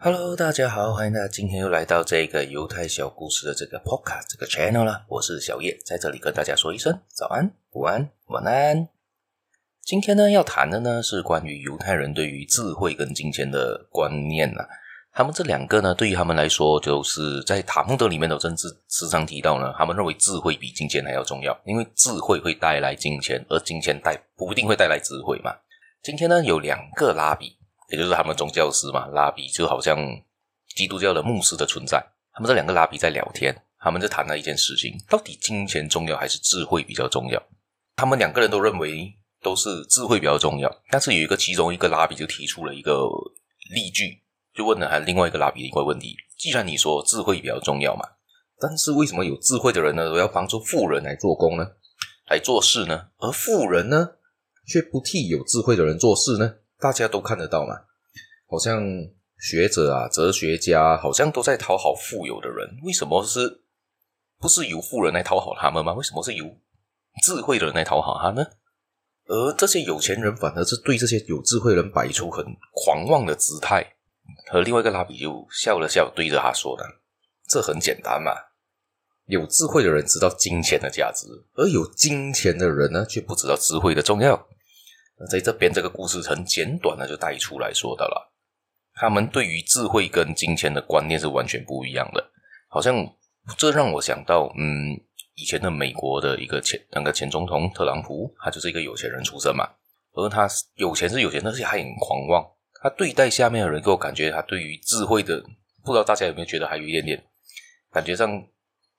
Hello，大家好，欢迎大家今天又来到这个犹太小故事的这个 Podcast 这个 channel 了。我是小叶，在这里跟大家说一声早安、午安、晚安。今天呢，要谈的呢是关于犹太人对于智慧跟金钱的观念呐。他们这两个呢，对于他们来说，就是在塔木德里面的政治时常提到呢，他们认为智慧比金钱还要重要，因为智慧会带来金钱，而金钱带不一定会带来智慧嘛。今天呢，有两个拉比，也就是他们宗教师嘛，拉比就好像基督教的牧师的存在。他们这两个拉比在聊天，他们就谈了一件事情：到底金钱重要还是智慧比较重要？他们两个人都认为都是智慧比较重要，但是有一个其中一个拉比就提出了一个例句。就问了还另外一个拉比的一个问题：既然你说智慧比较重要嘛，但是为什么有智慧的人呢，都要帮助富人来做工呢，来做事呢？而富人呢，却不替有智慧的人做事呢？大家都看得到嘛，好像学者啊、哲学家好像都在讨好富有的人，为什么是不是由富人来讨好他们吗？为什么是由智慧的人来讨好他呢？而这些有钱人反而是对这些有智慧人摆出很狂妄的姿态。和另外一个拉比就笑了笑，对着他说的：“这很简单嘛，有智慧的人知道金钱的价值，而有金钱的人呢，却不知道智慧的重要。在这边，这个故事很简短的就带出来说的了。他们对于智慧跟金钱的观念是完全不一样的。好像这让我想到，嗯，以前的美国的一个前那个前总统特朗普，他就是一个有钱人出身嘛，而他有钱是有钱，但是还很狂妄。”他对待下面的人，给我感觉他对于智慧的，不知道大家有没有觉得还有一点点感觉上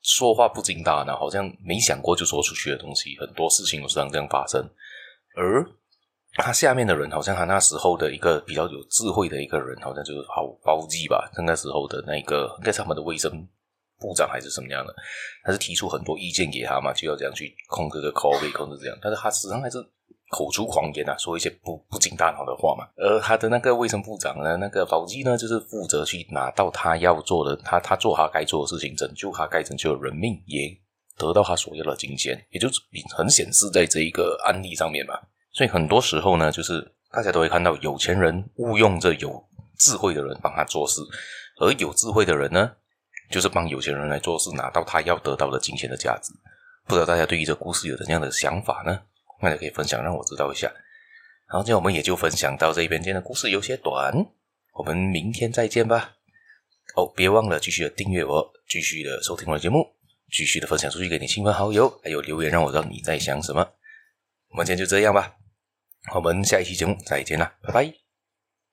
说话不经大脑，好像没想过就说出去的东西，很多事情都是这样发生。而他下面的人，好像他那时候的一个比较有智慧的一个人，好像就是好包记吧，那时候的那个应该是他们的卫生部长还是什么样的，他是提出很多意见给他嘛，就要这样去控制这个 COVID，控制这样，但是他实际上还是。口出狂言啊，说一些不不经大脑的话嘛。而他的那个卫生部长呢，那个保基呢，就是负责去拿到他要做的，他他做他该做的事情，拯救他该拯救的人命，也得到他所要的金钱，也就是很显示在这一个案例上面嘛。所以很多时候呢，就是大家都会看到有钱人误用着有智慧的人帮他做事，而有智慧的人呢，就是帮有钱人来做事，拿到他要得到的金钱的价值。不知道大家对于这故事有怎样的想法呢？大家可以分享，让我知道一下。好，今天我们也就分享到这边。今天的故事有些短，我们明天再见吧。哦，别忘了继续的订阅我，继续的收听我的节目，继续的分享出去给你亲朋好友，还有留言让我知道你在想什么。我们今天就这样吧，我们下一期节目再见啦，拜拜。